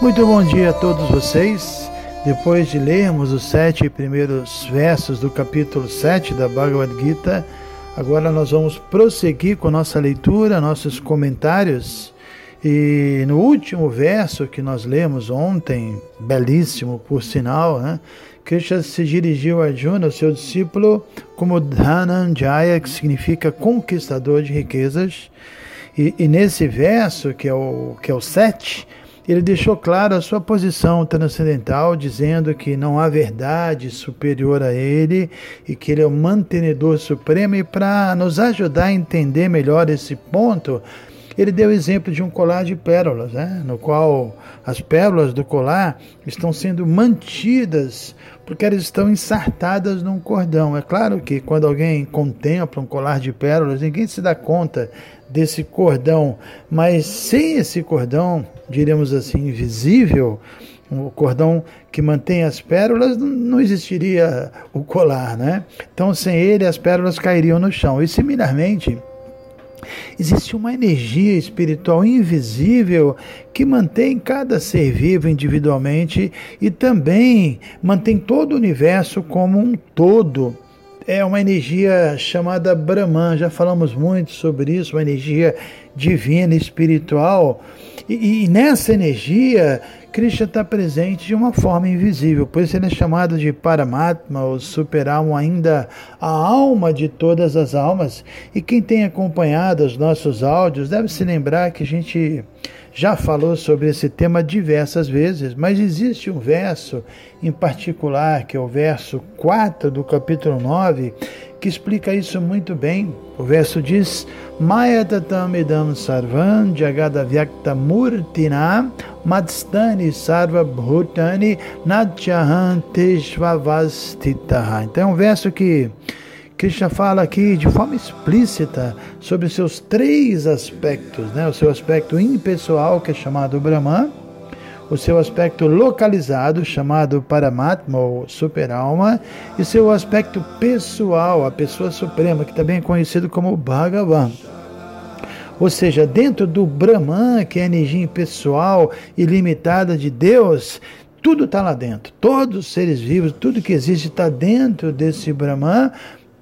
Muito bom dia a todos vocês. Depois de lermos os sete primeiros versos do capítulo 7 da Bhagavad Gita, agora nós vamos prosseguir com nossa leitura, nossos comentários. E no último verso que nós lemos ontem, belíssimo por sinal, né? Krishna se dirigiu a Arjuna, seu discípulo, como Dhananjaya, que significa conquistador de riquezas. E, e nesse verso, que é o, que é o 7, ele deixou claro a sua posição transcendental, dizendo que não há verdade superior a ele e que ele é o mantenedor supremo. E para nos ajudar a entender melhor esse ponto, ele deu o exemplo de um colar de pérolas, né? no qual as pérolas do colar estão sendo mantidas porque elas estão ensartadas num cordão. É claro que quando alguém contempla um colar de pérolas, ninguém se dá conta desse cordão, mas sem esse cordão, diremos assim, invisível, o cordão que mantém as pérolas, não existiria o colar, né? Então, sem ele, as pérolas cairiam no chão. E, similarmente, Existe uma energia espiritual invisível que mantém cada ser vivo individualmente e também mantém todo o universo como um todo. É uma energia chamada Brahman, já falamos muito sobre isso, uma energia divina, espiritual. E, e nessa energia Krishna está presente de uma forma invisível, por isso ele é chamado de Paramatma, ou Superalma, ainda a alma de todas as almas. E quem tem acompanhado os nossos áudios deve se lembrar que a gente já falou sobre esse tema diversas vezes, mas existe um verso em particular, que é o verso 4 do capítulo 9, que explica isso muito bem. O verso diz: Maya tatamidam sarvam jagadavyakta murtina madstani sarva bhutani nadjahanteshvavastitaha. Então é um verso que Krishna fala aqui de forma explícita sobre seus três aspectos, né? O seu aspecto impessoal, que é chamado Brahman, o seu aspecto localizado, chamado Paramatma ou Superalma, e seu aspecto pessoal, a pessoa suprema, que também é conhecido como Bhagavan. Ou seja, dentro do Brahman, que é a energia pessoal ilimitada de Deus, tudo está lá dentro. Todos os seres vivos, tudo que existe está dentro desse Brahman,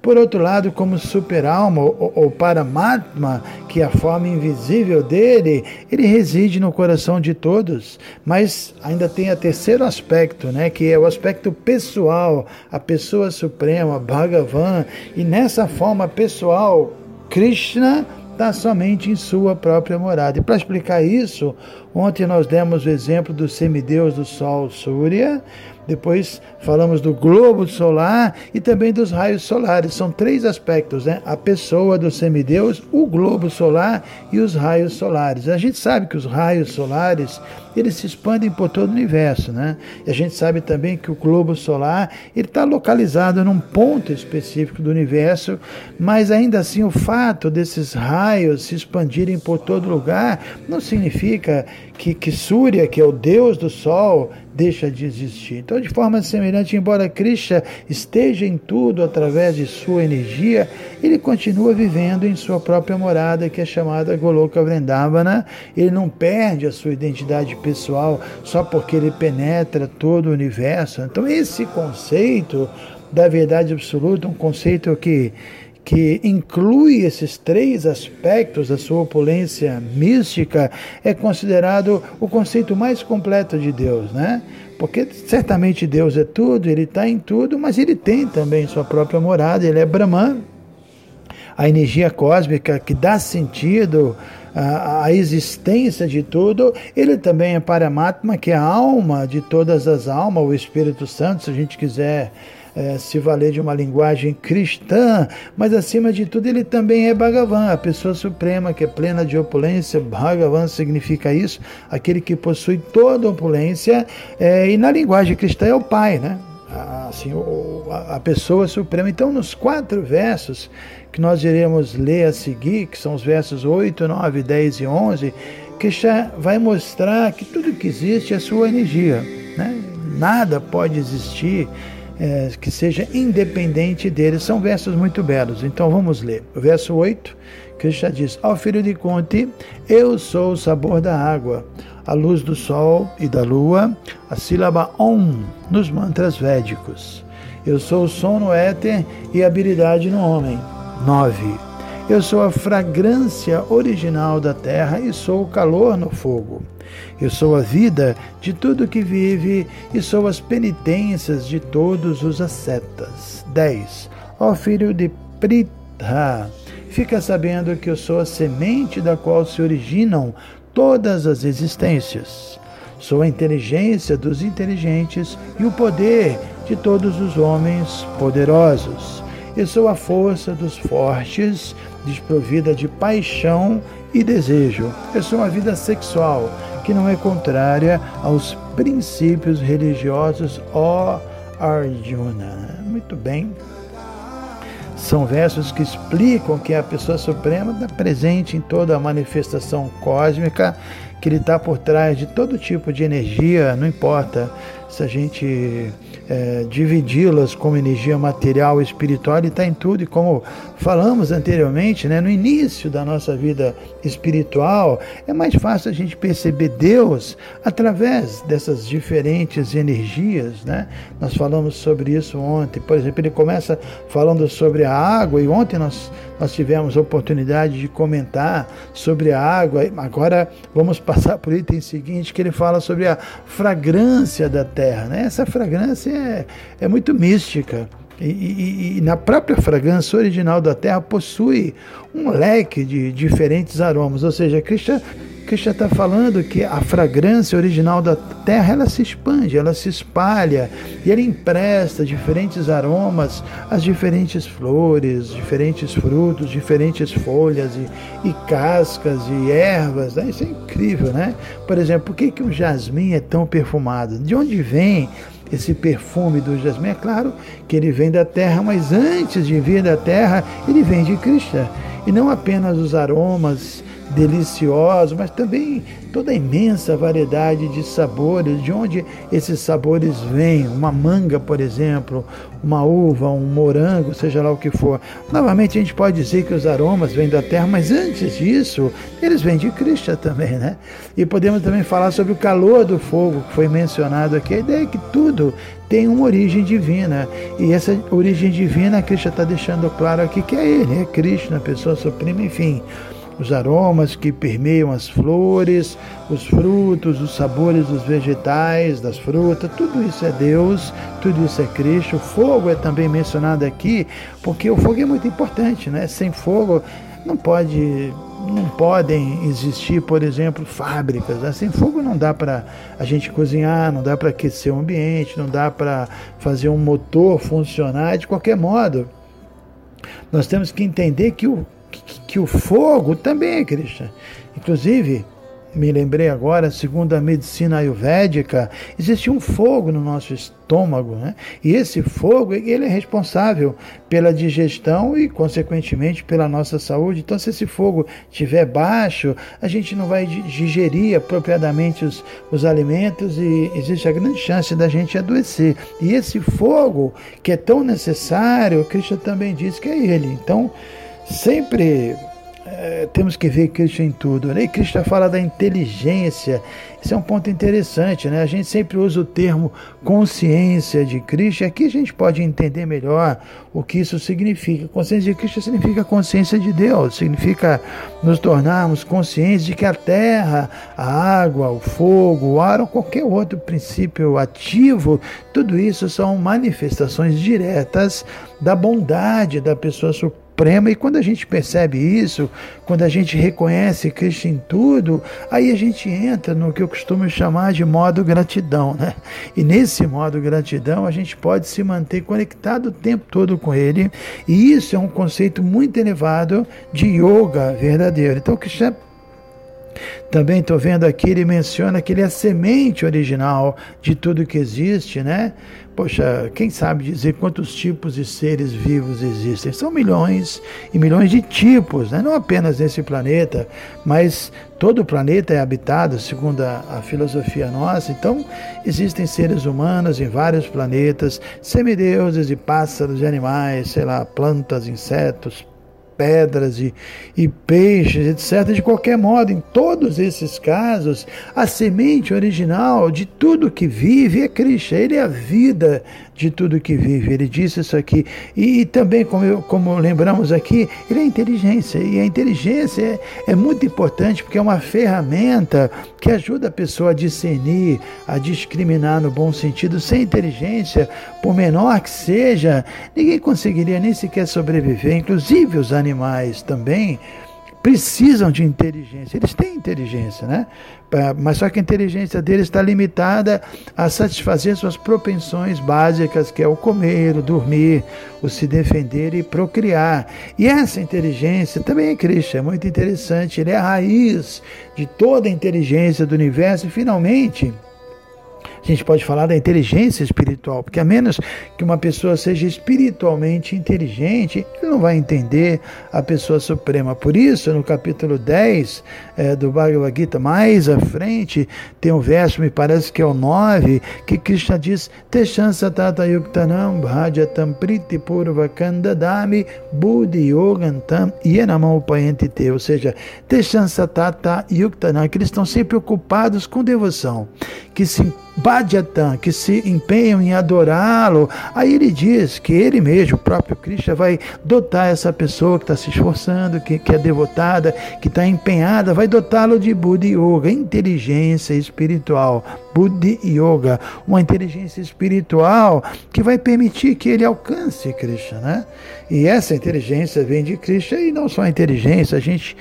por outro lado, como super-alma ou, ou paramatma, que é a forma invisível dele, ele reside no coração de todos. Mas ainda tem o terceiro aspecto, né, que é o aspecto pessoal, a pessoa suprema, Bhagavan. E nessa forma pessoal, Krishna está somente em sua própria morada. E para explicar isso, ontem nós demos o exemplo do semideus do Sol, Surya, depois falamos do globo solar e também dos raios solares. São três aspectos, né? A pessoa do semideus, o globo solar e os raios solares. A gente sabe que os raios solares, eles se expandem por todo o universo, né? E a gente sabe também que o globo solar, ele está localizado num ponto específico do universo, mas ainda assim o fato desses raios se expandirem por todo lugar não significa que, que Surya, que é o deus do sol, deixa de existir. Então, de forma semelhante, embora Krishna esteja em tudo através de sua energia, ele continua vivendo em sua própria morada, que é chamada Goloka Vrindavana. Ele não perde a sua identidade pessoal só porque ele penetra todo o universo. Então, esse conceito da verdade absoluta, um conceito que que inclui esses três aspectos da sua opulência mística, é considerado o conceito mais completo de Deus, né? Porque certamente Deus é tudo, ele está em tudo, mas ele tem também sua própria morada, ele é Brahman, a energia cósmica que dá sentido à, à existência de tudo, ele também é Paramatma, que é a alma de todas as almas, o Espírito Santo, se a gente quiser é, se valer de uma linguagem cristã, mas acima de tudo ele também é Bhagavan, a pessoa suprema que é plena de opulência. Bhagavan significa isso, aquele que possui toda opulência, é, e na linguagem cristã é o Pai, né? Assim, a pessoa suprema. Então, nos quatro versos que nós iremos ler a seguir, que são os versos 8, 9, 10 e 11, Krishna vai mostrar que tudo que existe é sua energia. Né? Nada pode existir é, que seja independente dele. São versos muito belos. Então vamos ler. O verso 8, Krishna diz: Ao filho de Conte, eu sou o sabor da água, a luz do sol e da lua, a sílaba Om nos mantras védicos. Eu sou o som no éter e a habilidade no homem. 9. Eu sou a fragrância original da terra e sou o calor no fogo. Eu sou a vida de tudo que vive e sou as penitências de todos os ascetas. 10. Ó filho de Pritha, fica sabendo que eu sou a semente da qual se originam todas as existências. Sou a inteligência dos inteligentes e o poder de todos os homens poderosos. Eu sou a força dos fortes desprovida de paixão e desejo. Eu sou uma vida sexual que não é contrária aos princípios religiosos, ó Arjuna. Muito bem. São versos que explicam que a pessoa suprema está presente em toda a manifestação cósmica, que ele está por trás de todo tipo de energia, não importa se a gente é, dividi-las como energia material e espiritual, ele está em tudo. E como falamos anteriormente, né, no início da nossa vida espiritual, é mais fácil a gente perceber Deus através dessas diferentes energias. Né? Nós falamos sobre isso ontem. Por exemplo, ele começa falando sobre a água, e ontem nós, nós tivemos a oportunidade de comentar sobre a água. Agora vamos passar para o item seguinte, que ele fala sobre a fragrância da terra. Né? Essa fragrância é, é muito mística. E, e, e, na própria fragrância original da terra possui um leque de diferentes aromas, ou seja, Krishna está falando que a fragrância original da terra ela se expande, ela se espalha e ele empresta diferentes aromas às diferentes flores, diferentes frutos, diferentes folhas e, e cascas e ervas. Né? Isso é incrível, né? Por exemplo, por que, que o jasmim é tão perfumado? De onde vem esse perfume do jasmim? É claro que ele vem da terra, mas antes de vir da terra, ele vem de Krishna. E não apenas os aromas deliciosos, mas também toda a imensa variedade de sabores, de onde esses sabores vêm, uma manga, por exemplo, uma uva, um morango, seja lá o que for. Novamente a gente pode dizer que os aromas vêm da terra, mas antes disso, eles vêm de Krishna também, né? E podemos também falar sobre o calor do fogo, que foi mencionado aqui, a ideia é que tudo tem uma origem divina. E essa origem divina, Krishna está deixando claro aqui que é ele, é Krishna, a pessoa suprema, enfim os aromas que permeiam as flores, os frutos, os sabores dos vegetais, das frutas, tudo isso é Deus, tudo isso é Cristo. O fogo é também mencionado aqui, porque o fogo é muito importante, né? Sem fogo não pode não podem existir, por exemplo, fábricas. Né? Sem fogo não dá para a gente cozinhar, não dá para aquecer o ambiente, não dá para fazer um motor funcionar de qualquer modo. Nós temos que entender que o, que, que o fogo também é Krishna. Inclusive, me lembrei agora, segundo a medicina ayurvédica, existe um fogo no nosso estômago, né? E esse fogo, ele é responsável pela digestão e, consequentemente, pela nossa saúde. Então, se esse fogo estiver baixo, a gente não vai digerir apropriadamente os, os alimentos e existe a grande chance da gente adoecer. E esse fogo, que é tão necessário, Cristo também diz que é ele. Então, sempre é, temos que ver Cristo em tudo. Né? E Cristo fala da inteligência. Isso é um ponto interessante. Né? A gente sempre usa o termo consciência de Cristo. Aqui a gente pode entender melhor o que isso significa. Consciência de Cristo significa consciência de Deus. Significa nos tornarmos conscientes de que a terra, a água, o fogo, o ar ou qualquer outro princípio ativo, tudo isso são manifestações diretas da bondade da pessoa suprema suprema. E quando a gente percebe isso, quando a gente reconhece Cristo em tudo, aí a gente entra no que eu costumo chamar de modo gratidão, né? E nesse modo gratidão a gente pode se manter conectado o tempo todo com Ele. E isso é um conceito muito elevado de yoga verdadeiro. Então, Krishna também estou vendo aqui, ele menciona que ele é a semente original de tudo que existe, né? Poxa, quem sabe dizer quantos tipos de seres vivos existem? São milhões e milhões de tipos, né? não apenas nesse planeta, mas todo o planeta é habitado, segundo a, a filosofia nossa. Então, existem seres humanos em vários planetas, semideuses e pássaros e animais, sei lá, plantas, insetos, pedras e, e peixes, etc. De qualquer modo, em todos esses casos, a semente original de tudo que vive é Cristo. Ele é a vida de tudo que vive. Ele disse isso aqui. E, também, como, eu, como lembramos aqui, ele é inteligência. E a inteligência é, é muito importante porque é uma ferramenta que ajuda a pessoa a discernir, a discriminar no bom sentido. Sem inteligência, por menor que seja, ninguém conseguiria nem sequer sobreviver, inclusive os animais também precisam de inteligência. Eles têm inteligência, né? Mas só que a inteligência deles está limitada a satisfazer suas propensões básicas, que é o comer, o dormir, o se defender e procriar. E essa inteligência também é Cristo, é muito interessante. Ele é a raiz de toda a inteligência do universo e finalmente a gente pode falar da inteligência espiritual, porque a menos que uma pessoa seja espiritualmente inteligente, ele não vai entender a pessoa suprema. Por isso, no capítulo 10 é, do Bhagavad Gita, mais à frente, tem um verso, me parece que é o 9, que Krishna diz: Teshansa tata yuktanam bhajatam priti purva kandadami buddhi yogantam yenamam te. Ou seja, Teshansa tata yuktanam, que estão sempre ocupados com devoção, que se Bhajatan, que se empenham em adorá-lo. Aí ele diz que ele mesmo, o próprio Krishna, vai dotar essa pessoa que está se esforçando, que, que é devotada, que está empenhada, vai dotá-lo de Buddhi Yoga, inteligência espiritual. Buddhi Yoga, uma inteligência espiritual que vai permitir que ele alcance Krishna, né? E essa inteligência vem de Krishna e não só a inteligência, a gente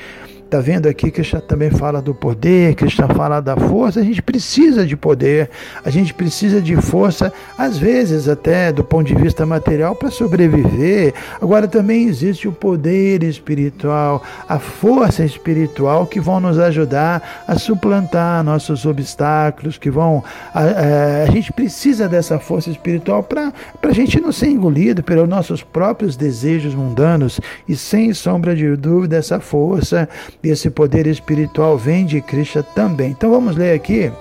Está vendo aqui que Krishna também fala do poder, Krishna fala da força. A gente precisa de poder, a gente precisa de força, às vezes até do ponto de vista material, para sobreviver. Agora também existe o poder espiritual, a força espiritual que vão nos ajudar a suplantar nossos obstáculos, que vão. A, a, a gente precisa dessa força espiritual para a gente não ser engolido pelos nossos próprios desejos mundanos e sem sombra de dúvida essa força e esse poder espiritual vem de Krishna também. Então vamos ler aqui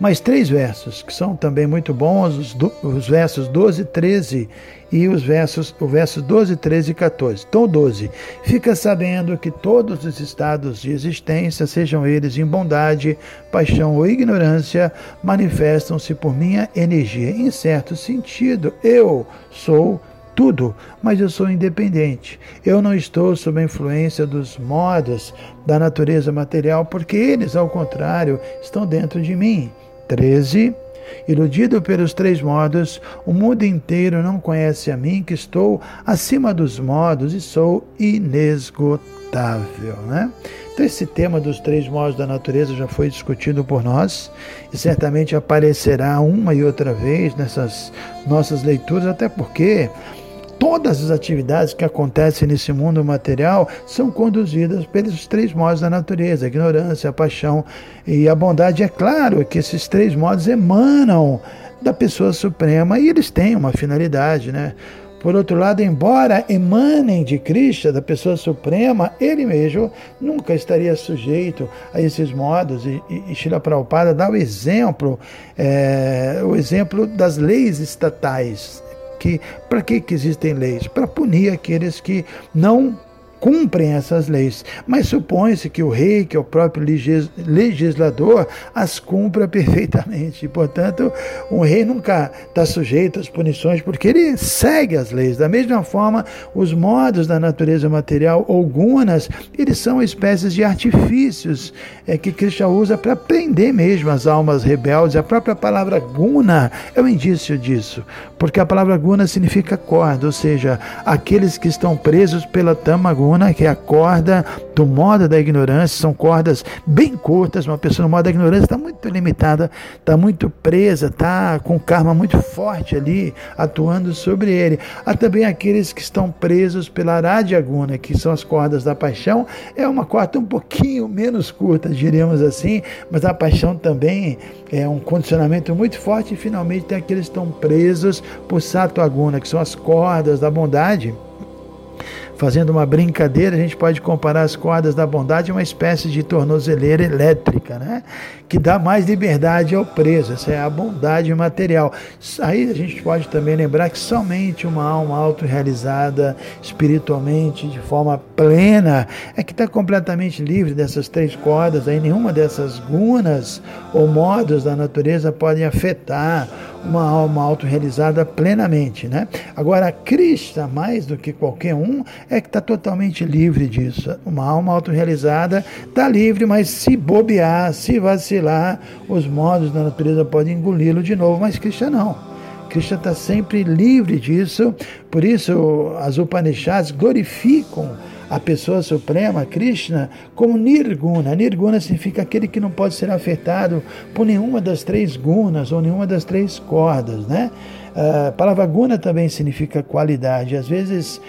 mais três versos que são também muito bons, os, do, os versos 12 e 13 e os versos, o versos 12, 13 e 14. Então 12. Fica sabendo que todos os estados de existência, sejam eles em bondade, paixão ou ignorância, manifestam-se por minha energia. Em certo sentido, eu sou tudo, mas eu sou independente. Eu não estou sob a influência dos modos da natureza material, porque eles, ao contrário, estão dentro de mim. 13. Iludido pelos três modos, o mundo inteiro não conhece a mim, que estou acima dos modos e sou inesgotável. Né? Então, esse tema dos três modos da natureza já foi discutido por nós e certamente aparecerá uma e outra vez nessas nossas leituras, até porque todas as atividades que acontecem nesse mundo material são conduzidas pelos três modos da natureza: a ignorância, a paixão e a bondade. É claro que esses três modos emanam da pessoa suprema e eles têm uma finalidade, né? Por outro lado, embora emanem de Krishna, da pessoa suprema, ele mesmo nunca estaria sujeito a esses modos. E, e, e Shila Prabhupada dá o exemplo, é, o exemplo das leis estatais que para que, que existem leis? Para punir aqueles que não cumprem essas leis, mas supõe-se que o rei, que é o próprio legislador, as cumpra perfeitamente. E, portanto, um rei nunca está sujeito às punições porque ele segue as leis. Da mesma forma, os modos da natureza material ou gunas, eles são espécies de artifícios é, que Krishna usa para prender mesmo as almas rebeldes. A própria palavra guna é um indício disso. porque a palavra guna significa corda, ou seja, aqueles que estão presos pela tamaguna, que é a corda do modo da ignorância, são cordas bem curtas, uma pessoa no modo da ignorância está muito limitada, está muito presa, está com karma muito forte ali, atuando sobre ele. Há também aqueles que estão presos pela radiaguna, que são as cordas da paixão, é uma corda um pouquinho menos curta, diríamos assim, mas a paixão também é um condicionamento muito forte e finalmente tem aqueles que estão presos por Sattvaguna, que são as cordas da bondade. Fazendo uma brincadeira, a gente pode comparar as cordas da bondade a uma espécie de tornozeleira elétrica, né? que dá mais liberdade ao preso. Essa é a bondade material. Aí a gente pode também lembrar que somente uma alma autorrealizada espiritualmente, de forma plena, é que está completamente livre dessas três cordas. Aí nenhuma dessas gunas ou modos da natureza podem afetar uma alma autorrealizada plenamente, né? Agora, Krishna, mais do que qualquer um, é que está totalmente livre disso. Uma alma autorrealizada está livre, mas se bobear, se vacilar, os modos da natureza podem engoli-lo de novo, mas Krishna não. Krishna está sempre livre disso, por isso as Upanishads glorificam a pessoa suprema, Krishna, como Nirguna. Nirguna significa aquele que não pode ser afetado por nenhuma das três gunas ou nenhuma das três cordas, né? A palavra guna também significa qualidade. Às vezes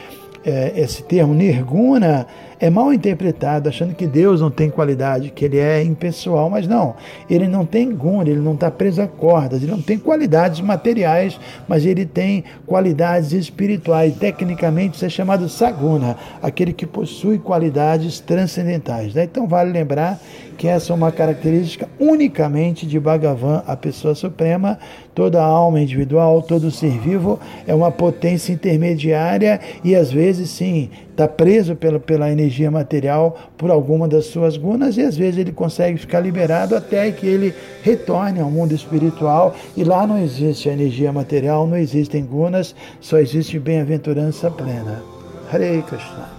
é, esse termo nirguna é mal interpretado, achando que Deus não tem qualidade, que ele é impessoal, mas não. Ele não tem guna, ele não está preso a cordas, ele não tem qualidades materiais, mas ele tem qualidades espirituais. Tecnicamente, isso é chamado saguna, aquele que possui qualidades transcendentais. Né? Então, vale lembrar que essa é uma característica unicamente de Bhagavan, a pessoa suprema. Toda alma individual, todo ser vivo é uma potência intermediária e às vezes sim está preso pela, pela energia material por alguma das suas gunas e às vezes ele consegue ficar liberado até que ele retorne ao mundo espiritual e lá não existe energia material, não existem gunas, só existe bem-aventurança plena. Hare Krishna.